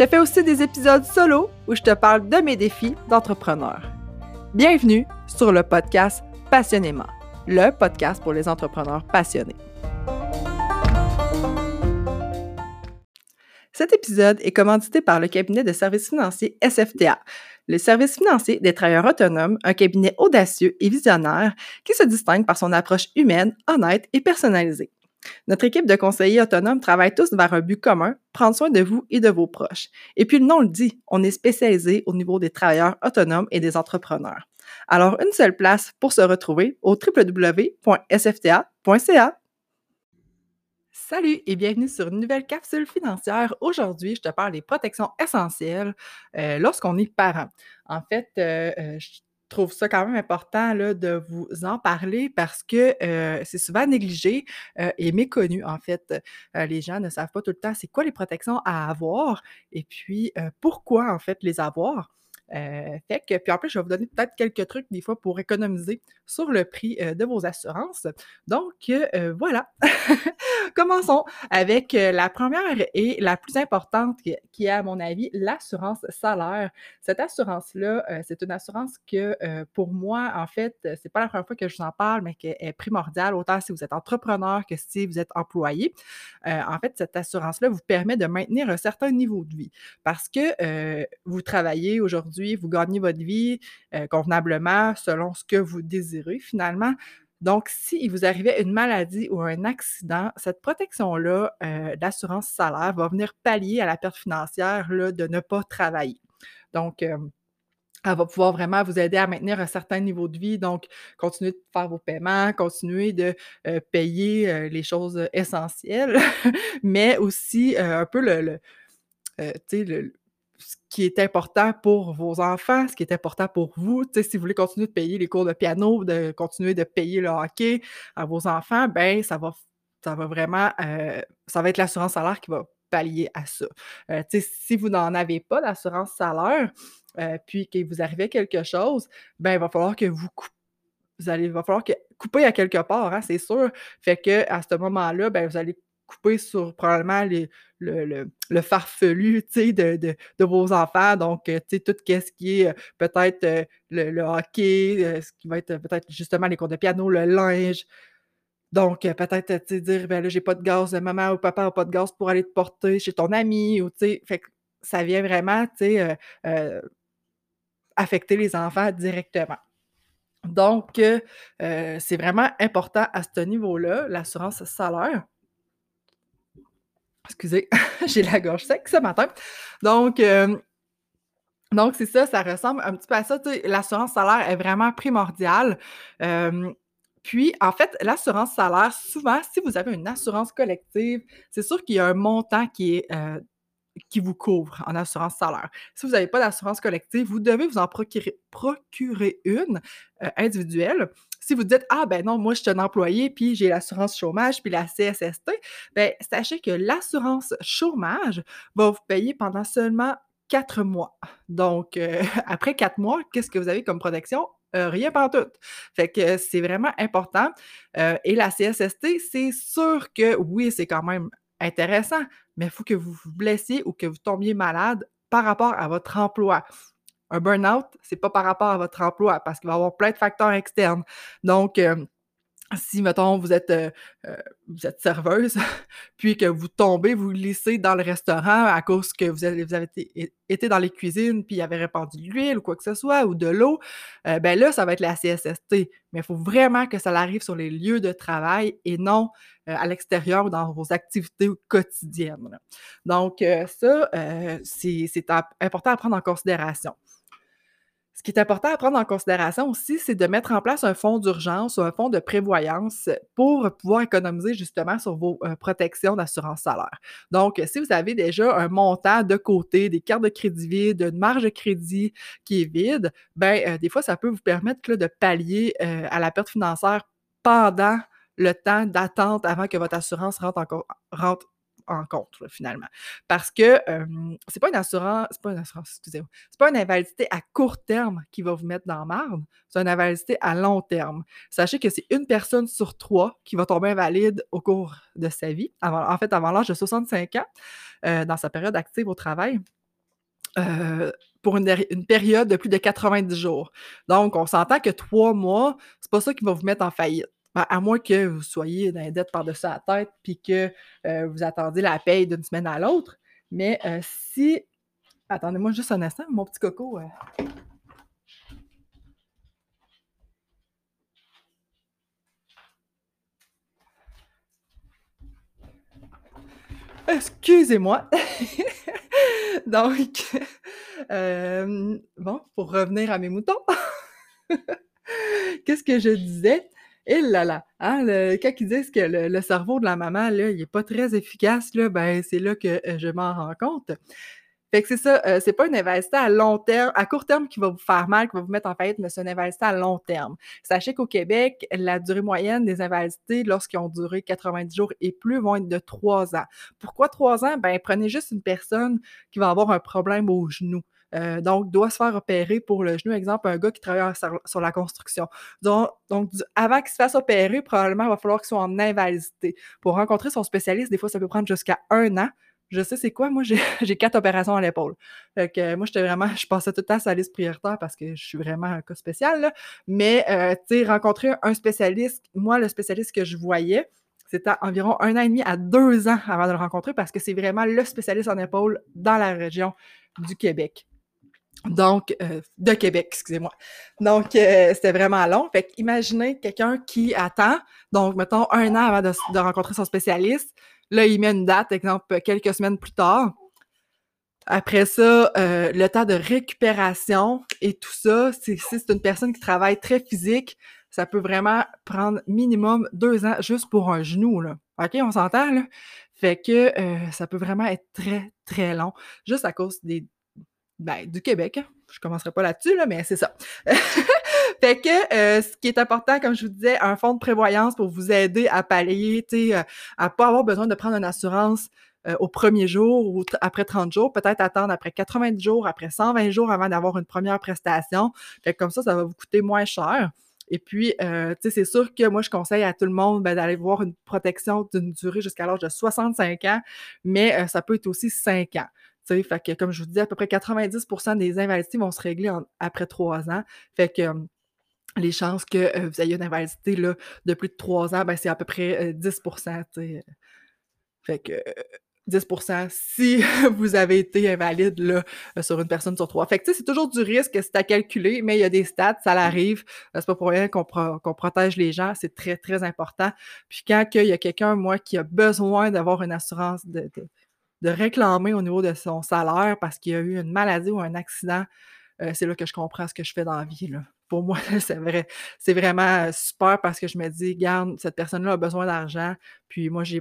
je fais aussi des épisodes solo où je te parle de mes défis d'entrepreneur. Bienvenue sur le podcast Passionnément, le podcast pour les entrepreneurs passionnés. Cet épisode est commandité par le cabinet de services financiers SFTA, le service financier des travailleurs autonomes, un cabinet audacieux et visionnaire qui se distingue par son approche humaine, honnête et personnalisée. Notre équipe de conseillers autonomes travaille tous vers un but commun, prendre soin de vous et de vos proches. Et puis le nom le dit, on est spécialisé au niveau des travailleurs autonomes et des entrepreneurs. Alors, une seule place pour se retrouver au www.sfta.ca. Salut et bienvenue sur une nouvelle capsule financière. Aujourd'hui, je te parle des protections essentielles euh, lorsqu'on est parent. En fait, euh, euh, trouve ça quand même important là, de vous en parler parce que euh, c'est souvent négligé euh, et méconnu, en fait. Euh, les gens ne savent pas tout le temps c'est quoi les protections à avoir et puis pourquoi, en fait, les avoir. Euh, fait que, puis en plus, je vais vous donner peut-être quelques trucs des fois pour économiser sur le prix euh, de vos assurances. Donc, euh, voilà. Commençons avec la première et la plus importante qui est, à mon avis, l'assurance salaire. Cette assurance-là, c'est une assurance que, pour moi, en fait, c'est pas la première fois que je vous en parle, mais qui est primordiale, autant si vous êtes entrepreneur que si vous êtes employé. en fait, cette assurance-là vous permet de maintenir un certain niveau de vie parce que vous travaillez aujourd'hui vous gagnez votre vie euh, convenablement selon ce que vous désirez finalement. Donc, s'il vous arrivait une maladie ou un accident, cette protection-là euh, d'assurance salaire va venir pallier à la perte financière là, de ne pas travailler. Donc, euh, elle va pouvoir vraiment vous aider à maintenir un certain niveau de vie. Donc, continuer de faire vos paiements, continuer de payer les choses essentielles, mais aussi un peu le, le, le, ce qui est important pour vos enfants, ce qui est important pour vous. Si vous voulez continuer de payer les cours de piano, de continuer de payer le hockey à vos enfants, ben ça va, ça va vraiment, euh, ça va être l'assurance salaire qui va pallier à ça. Euh, si vous n'en avez pas d'assurance salaire, euh, puis qu'il vous arrivait quelque chose, ben il va falloir que vous vous allez, il va falloir que couper à quelque part, hein, c'est sûr. Fait que à ce moment-là, ben vous allez couper sur probablement le, le, farfelu de, de, de, vos enfants. Donc, euh, tout ce qui est euh, peut-être euh, le, hockey, ce qui va être peut-être justement les cours de piano, le linge. Donc, peut-être dire, ben là, j'ai pas de gaz, maman ou papa n'a pas de gaz pour aller te porter chez ton ami. Ou, fait que ça vient vraiment affecter les enfants directement. Donc, c'est vraiment important à ce niveau-là, l'assurance salaire. Excusez, j'ai la gorge sec ce matin. Donc, euh, donc c'est ça, ça ressemble un petit peu à ça. L'assurance salaire est vraiment primordiale. Euh, puis, en fait, l'assurance salaire, souvent, si vous avez une assurance collective, c'est sûr qu'il y a un montant qui est euh, qui vous couvre en assurance salaire. Si vous n'avez pas d'assurance collective, vous devez vous en procurer, une individuelle si vous dites Ah, ben non, moi, je suis un employé, puis j'ai l'assurance chômage, puis la CSST, ben sachez que l'assurance chômage va vous payer pendant seulement quatre mois. Donc, euh, après quatre mois, qu'est-ce que vous avez comme protection? Euh, rien pas tout. Fait que c'est vraiment important. Euh, et la CSST, c'est sûr que oui, c'est quand même intéressant, mais il faut que vous vous blessiez ou que vous tombiez malade par rapport à votre emploi. Un burn-out, c'est pas par rapport à votre emploi parce qu'il va y avoir plein de facteurs externes. Donc, euh, si, mettons, vous êtes, euh, euh, vous êtes serveuse, puis que vous tombez, vous glissez dans le restaurant à cause que vous avez, été, dans les cuisines, puis il y avait répandu de l'huile ou quoi que ce soit, ou de l'eau, ben là, ça va être la CSST. Mais il faut vraiment que ça arrive sur les lieux de travail et non à l'extérieur ou dans vos activités quotidiennes. Donc, ça, c'est important à prendre en considération. Ce qui est important à prendre en considération aussi, c'est de mettre en place un fonds d'urgence ou un fonds de prévoyance pour pouvoir économiser justement sur vos euh, protections d'assurance salaire. Donc, si vous avez déjà un montant de côté, des cartes de crédit vides, une marge de crédit qui est vide, ben euh, des fois, ça peut vous permettre de pallier euh, à la perte financière pendant le temps d'attente avant que votre assurance rentre, en, rentre en compte, finalement. Parce que c'est pas une assurance, c'est pas une assurance, excusez-moi, c'est pas une invalidité à court terme qui va vous mettre dans marde, c'est une invalidité à long terme. Sachez que c'est une personne sur trois qui va tomber invalide au cours de sa vie, en fait, avant l'âge de 65 ans, euh, dans sa période active au travail. Euh, pour une, une, période de plus de 90 jours. Donc, on s'entend que trois mois, c'est pas ça qui va vous mettre en faillite. Ben, à moins que vous soyez dans les dettes par-dessus la tête puis que euh, vous attendiez la paye d'une semaine à l'autre. Mais euh, si. Attendez-moi juste un instant, mon petit coco. Euh. Excusez-moi. Donc, bon, pour revenir à mes moutons, qu'est-ce que je disais? Et là là, hein, quand ils disent que le, cerveau de la maman, il n'est pas très efficace, là, ben, c'est là que euh, je m'en rends compte. Fait que c'est ça, euh, c'est pas une investissement à long terme, à court terme qui va vous faire mal, qui va vous mettre en faillite, mais c'est un investissement à long terme. Sachez qu'au Québec, la durée moyenne des invalidités, lorsqu'ils ont duré 90 jours et plus, vont être de 3 ans. Pourquoi 3 ans? Ben, prenez juste une personne qui va avoir un problème au genou. Euh, donc, doit se faire opérer pour le genou. Exemple, un gars qui travaille sur, la construction. Donc, avant qu'il se fasse opérer, probablement, il va falloir qu'il soit en invalidité. Pour rencontrer son spécialiste, des fois, ça peut prendre jusqu'à un an. Je sais c'est quoi, moi j'ai quatre opérations à l'épaule. Moi j'étais vraiment, je passais tout le temps à sa liste prioritaire parce que je suis vraiment un cas spécial. Mais euh, tu sais, rencontrer un spécialiste, moi le spécialiste que je voyais, c'était environ un an et demi à deux ans avant de le rencontrer parce que c'est vraiment le spécialiste en épaule dans la région du Québec. Donc, euh, de Québec, excusez-moi. Donc, euh, c'était vraiment long. Fait imaginez quelqu'un qui attend, donc, mettons, un an avant de, rencontrer son spécialiste. Là, il met une date, exemple, quelques semaines plus tard. Après ça, euh, le temps de récupération et tout ça, si c'est une personne qui travaille très physique, ça peut vraiment prendre minimum deux ans juste pour un genou, là. OK, on s'entend? Fait que ça peut vraiment être très, très long, juste à cause des ben, du Québec. Hein. Je commencerai pas là-dessus, là, mais c'est ça. fait que euh, ce qui est important, comme je vous disais, un fonds de prévoyance pour vous aider à pallier, euh, à pas avoir besoin de prendre une assurance euh, au premier jour ou après 30 jours, peut-être attendre après 90 jours, après 120 jours avant d'avoir une première prestation. Fait que comme ça, ça va vous coûter moins cher. Et puis, euh, tu sais, c'est sûr que moi, je conseille à tout le monde ben, d'aller voir une protection d'une durée jusqu'à l'âge de 65 ans, mais ça peut être aussi 5 ans. Fait que, comme je vous dis, à peu près 90% des invalidés vont se régler après trois ans. Fait que les chances que euh, vous ayez une invalidité là, de plus de trois ans, ben, c'est à peu près 10% euh, Fait que 10% si vous avez été invalide là, sur une personne sur trois. Fait que c'est toujours du risque, c'est à calculer, mais il y a des stats, ça l'arrive. C'est pas pour rien qu'on protège les gens, c'est très, très important. Puis quand il y a quelqu'un, moi, qui a besoin d'avoir une assurance de de réclamer au niveau de son salaire parce qu'il y a eu une maladie ou un accident, euh, c'est là que je comprends ce que je fais dans la vie. Pour moi, c'est vrai, c'est vraiment super parce que je me dis, garde, cette personne-là a besoin d'argent, puis moi, je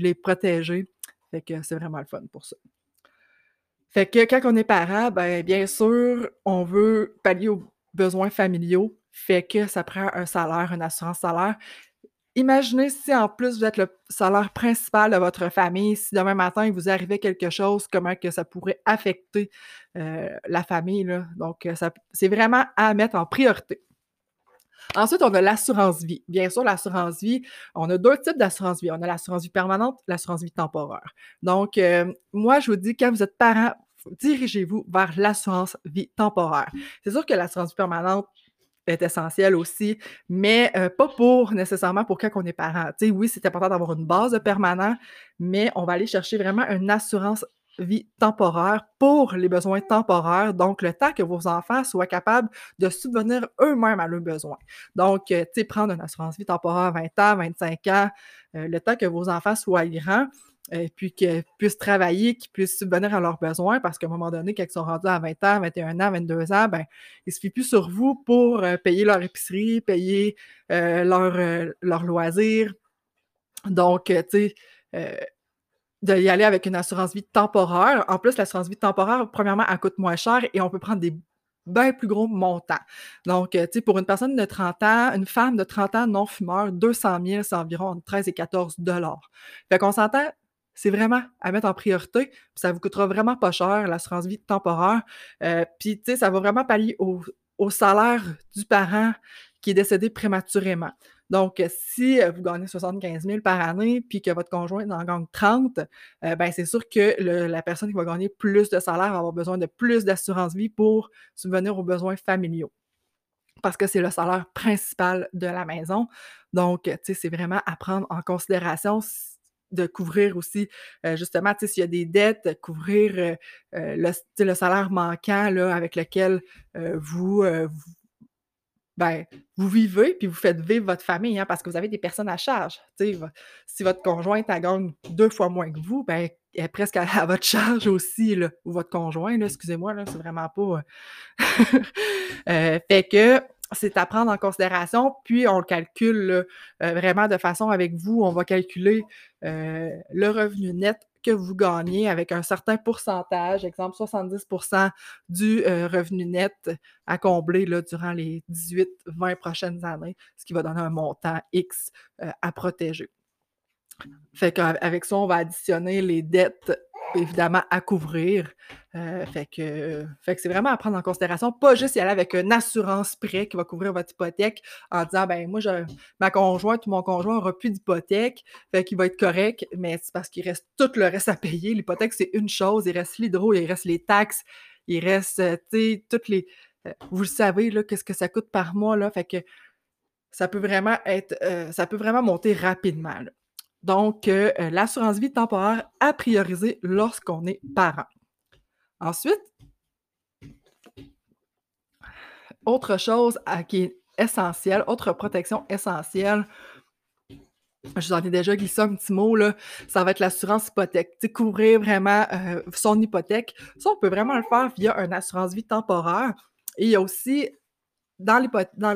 l'ai protégé. Fait que c'est vraiment le fun pour ça. Fait que quand on est parent, ben, bien sûr, on veut pallier aux besoins familiaux. Fait que ça prend un salaire, une assurance salaire. Imaginez si en plus vous êtes le salaire principal de votre famille, si demain matin il vous arrivait quelque chose, comment que ça pourrait affecter euh, la famille. Donc, euh, c'est vraiment à mettre en priorité. Ensuite, on a l'assurance vie. Bien sûr, l'assurance vie, on a deux types d'assurance vie. On a l'assurance vie permanente, l'assurance vie temporaire. Donc, euh, moi, je vous dis, quand vous êtes parent, dirigez-vous vers l'assurance vie temporaire. C'est sûr que l'assurance vie permanente, est essentiel aussi, mais euh, pas pour nécessairement pour quand on est parent. Oui, c'est important d'avoir une base de permanent, mais on va aller chercher vraiment une assurance vie temporaire pour les besoins temporaires, donc le temps que vos enfants soient capables de subvenir eux-mêmes à leurs besoins. Donc, euh, tu sais, prendre une assurance vie temporaire 20 ans, 25 ans, euh, le temps que vos enfants soient grands, et puis qu'ils puissent travailler, qu'ils puissent subvenir à leurs besoins, parce qu'à un moment donné, quand ils sont rendus à 20 ans, 21 ans, 22 ans, ben, ils se fient plus sur vous pour euh, payer leur épicerie, payer euh, leur, leur loisirs. Donc, tu sais, d'y aller avec une assurance vie temporaire. En plus, l'assurance vie temporaire, premièrement, elle coûte moins cher et on peut prendre des bien plus gros montants. Donc, tu sais, pour une personne de 30 ans, une femme de 30 ans non-fumeur, 200 000, c'est environ entre 13 et 14 dollars. Fait qu'on s'entend, c'est vraiment à mettre en priorité. Ça vous coûtera vraiment pas cher, l'assurance vie temporaire. Euh, puis, tu sais, ça va vraiment pallier au, au salaire du parent qui est décédé prématurément. Donc, si vous gagnez 75 000 par année, puis que votre conjoint en gagne 30, euh, ben c'est sûr que la personne qui va gagner plus de salaire va avoir besoin de plus d'assurance vie pour subvenir aux besoins familiaux. Parce que c'est le salaire principal de la maison. Donc, tu sais, c'est vraiment à prendre en considération de couvrir aussi, euh, justement, s'il y a des dettes, couvrir le, le, salaire manquant là, avec lequel vous, vous, ben, vous vivez puis vous faites vivre votre famille, hein, parce que vous avez des personnes à charge. si votre conjointe elle gagne deux fois moins que vous, ben, elle est presque à, votre charge aussi, là, ou votre conjoint, excusez-moi, c'est vraiment pas. Euh, euh, fait que c'est à prendre en considération, puis on le calcule euh, vraiment de façon avec vous, on va calculer le revenu net que vous gagnez avec un certain pourcentage, exemple 70% du euh, revenu net à combler là, durant les 18-20 prochaines années, ce qui va donner un montant X euh, à protéger. Fait qu'avec ça, on va additionner les dettes évidemment à couvrir. Euh, fait que, c'est vraiment à prendre en considération, pas juste y aller avec une assurance prêt qui va couvrir votre hypothèque en disant ben moi je, ma conjointe ou mon conjoint n'aura plus d'hypothèque, fait qu'il va être correct, mais c'est parce qu'il reste tout le reste à payer. L'hypothèque, c'est une chose, il reste l'hydro, il reste les taxes, il reste, euh, tu toutes les. Euh, vous le savez, là, qu'est-ce que ça coûte par mois, là. Fait que ça peut vraiment être. ça peut vraiment monter rapidement. Donc, euh, euh, l'assurance vie temporaire à prioriser lorsqu'on est parent. Ensuite, autre chose qui est essentielle, autre protection essentielle, je vous en ai déjà glissé un petit mot, là, ça va être l'assurance hypothèque. Couvrir vraiment euh, son hypothèque. Ça, on peut vraiment le faire via une assurance vie temporaire. Et il y a aussi dans,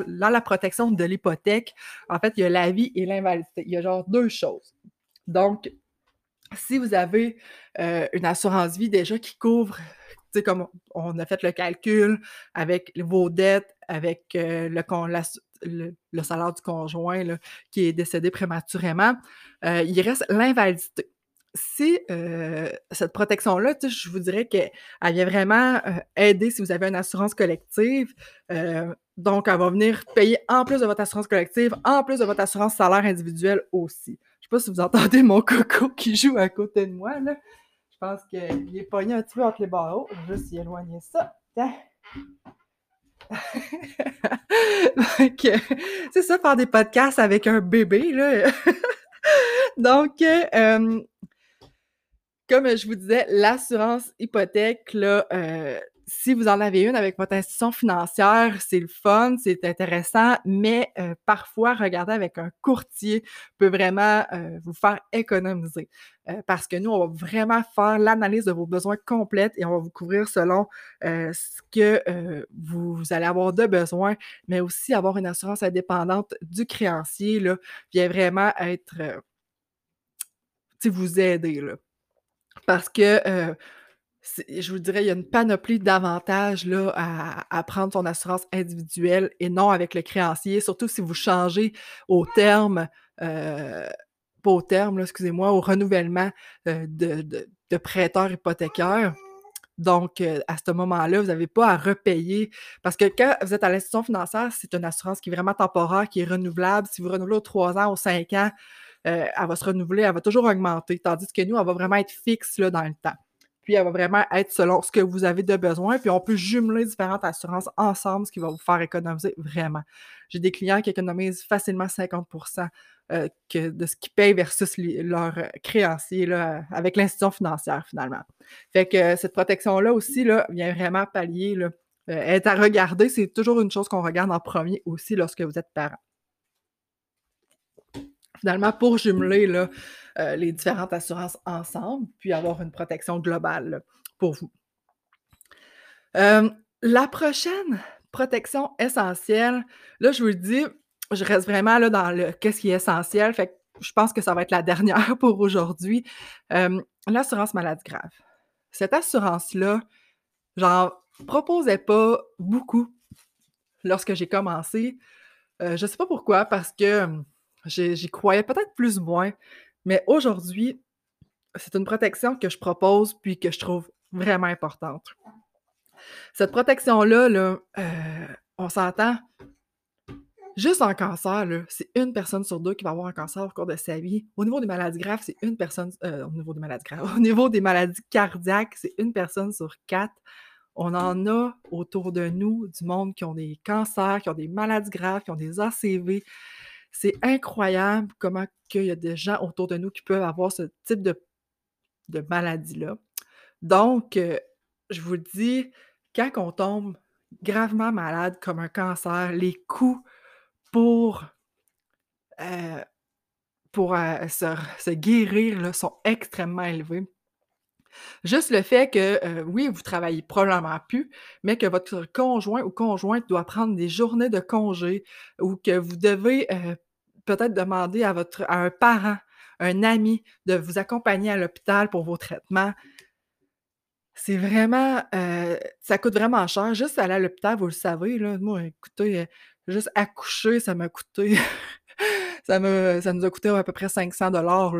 la protection de l'hypothèque, en fait, il y a la vie et l'invalidité. Il y a genre deux choses. Donc, si vous avez euh, une assurance vie déjà qui couvre, tu sais, comme on a fait le calcul avec vos dettes, avec euh, le, le, salaire du conjoint qui est décédé prématurément, euh, il reste l'invalidité si cette protection-là, je vous dirais qu'elle vient vraiment aider si vous avez une assurance collective. donc, elle va venir payer en plus de votre assurance collective, en plus de votre assurance salaire individuelle aussi. Je sais pas si vous entendez mon coco qui joue à côté de moi. Je pense qu'il est pogné un petit peu entre les barreaux. Je vais juste y éloigner ça. c'est ça, faire des podcasts avec un bébé. Là. Donc, comme je vous disais, l'assurance hypothèque, là, euh, si vous en avez une avec votre institution financière, c'est le fun, c'est intéressant, mais euh, parfois, regarder avec un courtier peut vraiment euh, vous faire économiser. parce que nous, on va vraiment faire l'analyse de vos besoins complètes et on va vous couvrir selon ce que vous, allez avoir de besoin, mais aussi avoir une assurance indépendante du créancier, là, vient vraiment être, vous aider, là. Parce que, je vous dirais, il y a une panoplie d'avantages là, à, prendre son assurance individuelle et non avec le créancier, surtout si vous changez au terme, pas au terme, excusez-moi, au renouvellement de, de, de prêteurs hypothécaires. Donc, à ce moment-là, vous n'avez pas à repayer. Parce que quand vous êtes à l'institution financière, c'est une assurance qui est vraiment temporaire, qui est renouvelable. Si vous renouvelez aux trois ans, aux cinq ans, euh, elle va se renouveler, elle va toujours augmenter. Tandis que nous, elle va vraiment être fixe là, dans le temps. Puis elle va vraiment être selon ce que vous avez de besoin. Puis on peut jumeler différentes assurances ensemble, ce qui va vous faire économiser vraiment. J'ai des clients qui économisent facilement 50 euh, que de ce qu'ils payent versus leur créancier là, avec l'institution financière finalement. Fait que euh, cette protection-là aussi là, vient vraiment pallier. Là, être à regarder, c'est toujours une chose qu'on regarde en premier aussi lorsque vous êtes parent. Finalement, pour jumeler euh, les différentes assurances ensemble, puis avoir une protection globale pour vous. Euh, la prochaine protection essentielle, là, je vous le dis, je reste vraiment là dans le qu'est-ce qui est essentiel, fait que je pense que ça va être la dernière pour aujourd'hui. Euh, l'assurance maladie grave. Cette assurance-là, j'en proposais pas beaucoup lorsque j'ai commencé. Je sais pas pourquoi, parce que j'y croyais peut-être plus ou moins, mais aujourd'hui, c'est une protection que je propose puis que je trouve vraiment importante. Cette protection-là, là, euh, on s'entend, juste en cancer, c'est une personne sur deux qui va avoir un cancer au cours de sa vie. Au niveau des maladies graves, c'est une personne, euh, au niveau des maladies graves, au niveau des maladies cardiaques, c'est une personne sur quatre. On en a autour de nous du monde qui ont des cancers, qui ont des maladies graves, qui ont des ACV. C'est incroyable comment il y a des gens autour de nous qui peuvent avoir ce type de, maladie-là. Donc, euh, je vous dis, quand on tombe gravement malade comme un cancer, les coûts pour, euh, euh, se, guérir sont extrêmement élevés. Juste le fait que, oui, vous travaillez probablement plus, mais que votre conjoint ou conjointe doit prendre des journées de congé ou que vous devez peut-être demander à, votre, à un parent, un ami de vous accompagner à l'hôpital pour vos traitements. C'est vraiment, euh, ça coûte vraiment cher. Juste aller à l'hôpital, vous le savez, là, moi, écoutez, euh, juste accoucher, ça m'a coûté, ça, me, ça nous a coûté à peu près 500 dollars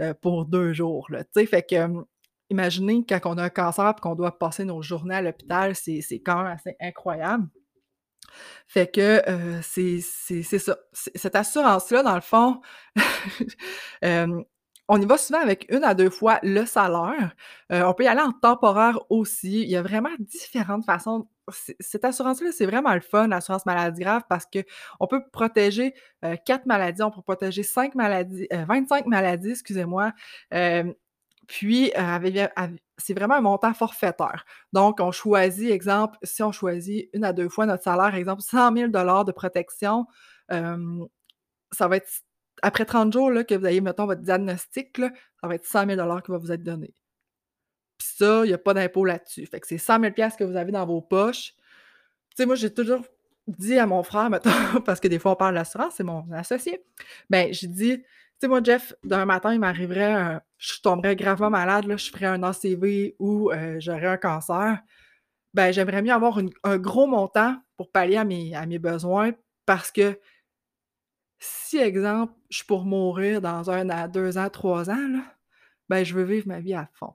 euh, pour deux jours. Là, fait que, imaginez quand on a un cancer et qu'on doit passer nos journées à l'hôpital, c'est quand même assez incroyable. Fait que c'est ça. Cette assurance-là, dans le fond, on y va souvent avec une à deux fois le salaire. on peut y aller en temporaire aussi. Il y a vraiment différentes façons. Cette assurance-là, c'est vraiment le fun, l'assurance maladie grave, parce qu'on peut protéger quatre maladies, on peut protéger cinq maladies, 25 maladies, excusez-moi. Puis, c'est vraiment un montant forfaitaire. Donc, on choisit, exemple, si on choisit une à deux fois notre salaire, exemple, 100 000 de protection, ça va être, après 30 jours là, que vous ayez, mettons, votre diagnostic, là, ça va être 100 000 qui va vous être donné. Puis ça, il n'y a pas d'impôt là-dessus. Fait que c'est 100 000 que vous avez dans vos poches. Tu sais, moi, j'ai toujours dit à mon frère, mettons, parce que des fois, on parle d'assurance, c'est mon associé, ben j'ai dit, tu sais, moi, Jeff, d'un matin, il m'arriverait, je tomberais gravement malade, je ferais un ACV ou euh, j'aurais un cancer. Ben, j'aimerais mieux avoir un gros montant pour pallier à mes, à mes besoins parce que si, exemple, je suis pour mourir dans un à deux ans, trois ans, là, ben, je veux vivre ma vie à fond.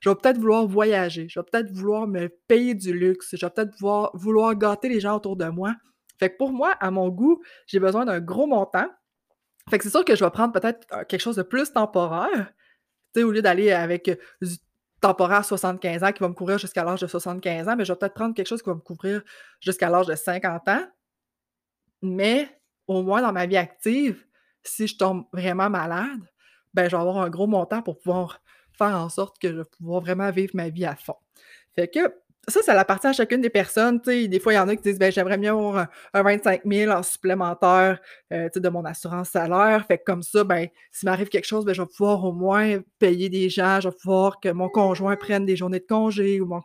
Je vais peut-être vouloir voyager, je vais peut-être vouloir me payer du luxe, je vais peut-être vouloir, vouloir gâter les gens autour de moi. Fait que pour moi, à mon goût, j'ai besoin d'un gros montant fait que c'est sûr que je vais prendre peut-être euh, quelque chose de plus temporaire. Tu sais, au lieu d'aller avec euh, du temporaire 75 ans qui va me couvrir jusqu'à l'âge de 75 ans, mais je vais peut-être prendre quelque chose qui va me couvrir jusqu'à l'âge de 50 ans. Mais au moins dans ma vie active, si je tombe vraiment malade, ben je vais avoir un gros montant pour pouvoir faire en sorte que je vais pouvoir vraiment vivre ma vie à fond. Fait que ça, ça appartient à chacune des personnes. Des fois, il y en a qui disent ben, j'aimerais mieux avoir un, 25 000 en supplémentaire euh, de mon assurance salaire. Fait que comme ça, ben, s'il m'arrive quelque chose, ben, je vais pouvoir au moins payer des gens, je vais pouvoir que mon conjoint prenne des journées de congé. Ou mon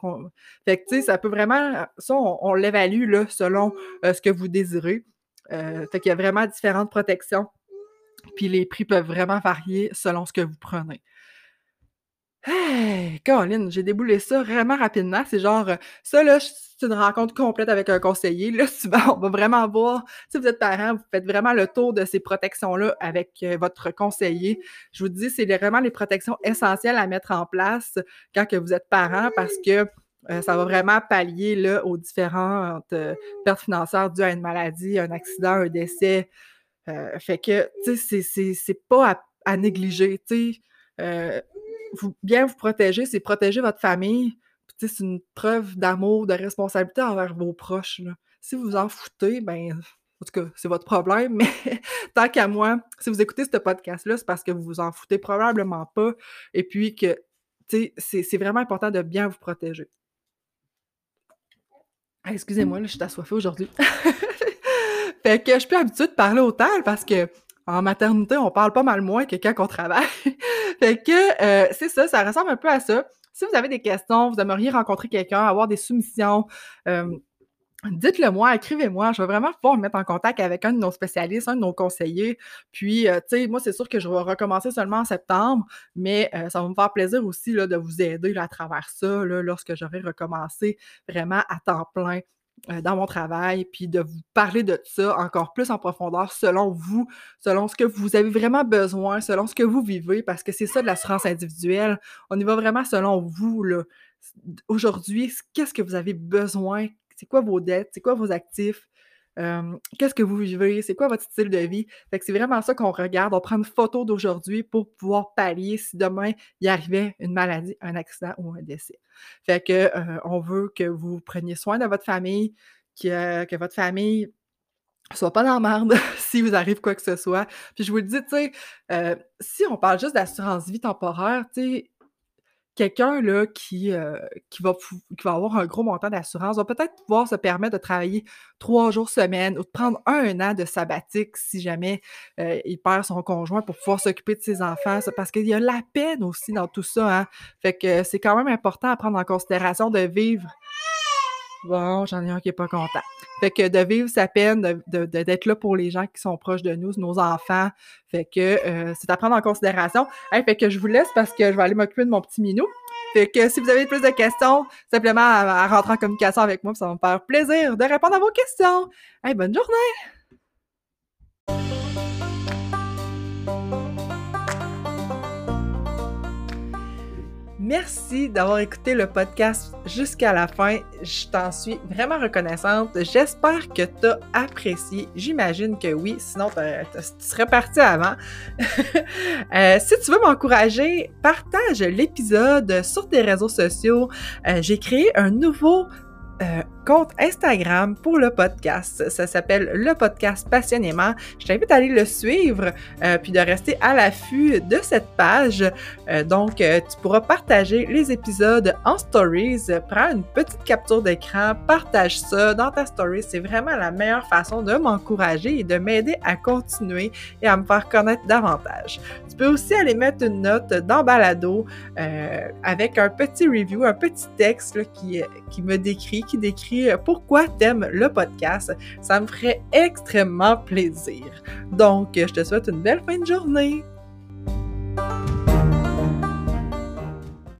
Fait que ça peut vraiment. Ça, on, l'évalue selon euh, ce que vous désirez. Euh, fait qu'il y a vraiment différentes protections. Puis les prix peuvent vraiment varier selon ce que vous prenez. Hey, Caroline, j'ai déboulé ça vraiment rapidement. C'est genre, euh, ça là, c'est une rencontre complète avec un conseiller. Là, souvent, on va vraiment voir, si vous êtes parent, vous faites vraiment le tour de ces protections-là avec euh, votre conseiller. Je vous dis, c'est vraiment les protections essentielles à mettre en place quand que vous êtes parent parce que euh, ça va vraiment pallier là, aux différentes pertes financières dues à une maladie, un accident, un décès. fait que, tu sais, c'est pas à, à négliger, tu sais bien vous protéger, c'est protéger votre famille. C'est une preuve d'amour, de responsabilité envers vos proches. Si vous en foutez, ben, en tout cas, c'est votre problème, mais tant qu'à moi, si vous écoutez ce podcast-là, c'est parce que vous vous en foutez probablement pas. Et puis que, tu sais, c'est vraiment important de bien vous protéger. excusez-moi, je suis assoiffée aujourd'hui. fait que je suis plus habituée de parler autant parce que en maternité, on parle pas mal moins que quand on travaille. fait que euh, c'est ça, ça ressemble un peu à ça. Si vous avez des questions, vous aimeriez rencontrer quelqu'un, avoir des soumissions, euh, Dites-le moi, écrivez-moi, je vais vraiment pouvoir me mettre en contact avec un de nos spécialistes, un de nos conseillers. Puis, euh, tu sais, moi, c'est sûr que je vais recommencer seulement en septembre, mais ça va me faire plaisir aussi là, de vous aider là, à travers ça, là, lorsque j'aurai recommencé vraiment à temps plein dans mon travail, puis de vous parler de ça encore plus en profondeur selon vous, selon ce que vous avez vraiment besoin, selon ce que vous vivez, parce que c'est ça de l'assurance individuelle. On y va vraiment selon vous. Aujourd'hui, qu'est-ce que vous avez besoin? c'est quoi vos dettes, c'est quoi vos actifs, qu'est-ce que vous vivez, c'est quoi votre style de vie? Fait que c'est vraiment ça qu'on regarde. On prend une photo d'aujourd'hui pour pouvoir pallier si demain il arrivait une maladie, un accident ou un décès. Fait que on veut que vous preniez soin de votre famille, que, que votre famille soit pas dans la merde si vous arrive quoi que ce soit. Puis je vous le dis, tu sais, si on parle juste d'assurance vie temporaire, tu sais, quelqu'un là qui, euh, va, qui avoir un gros montant d'assurance va peut-être pouvoir se permettre de travailler trois jours semaine ou de prendre un an de sabbatique si jamais euh, il perd son conjoint pour pouvoir s'occuper de ses enfants. Parce qu'il y a la peine aussi dans tout ça. Hein. Fait que c'est quand même important à prendre en considération de vivre. Bon, j'en ai un qui est pas content. Fait que de vivre sa peine, d'être là pour les gens qui sont proches de nous, nos enfants. Fait que euh, c'est à prendre en considération. fait que je vous laisse parce que je vais aller m'occuper de mon petit minou. Fait que si vous avez plus de questions, simplement à, rentrer en communication avec moi, ça va me faire plaisir de répondre à vos questions. Hey, bonne journée! Merci d'avoir écouté le podcast jusqu'à la fin. Je t'en suis vraiment reconnaissante. J'espère que tu as apprécié. J'imagine que oui, sinon tu serais parti avant. Euh, si tu veux m'encourager, partage l'épisode sur tes réseaux sociaux. Euh, j'ai créé un nouveau euh, compte Instagram pour le podcast. Ça s'appelle le podcast passionnément. Je t'invite à aller le suivre euh, puis de rester à l'affût de cette page. Euh, donc, tu pourras partager les épisodes en stories. Prends une petite capture d'écran, partage ça dans ta story. C'est vraiment la meilleure façon de m'encourager et de m'aider à continuer et à me faire connaître davantage. Tu peux aussi aller mettre une note dans Balado avec un petit review, un petit texte qui, qui me décrit qui décrit euh, pourquoi t'aimes le podcast. Ça me ferait extrêmement plaisir. Donc, je te souhaite une belle fin de journée.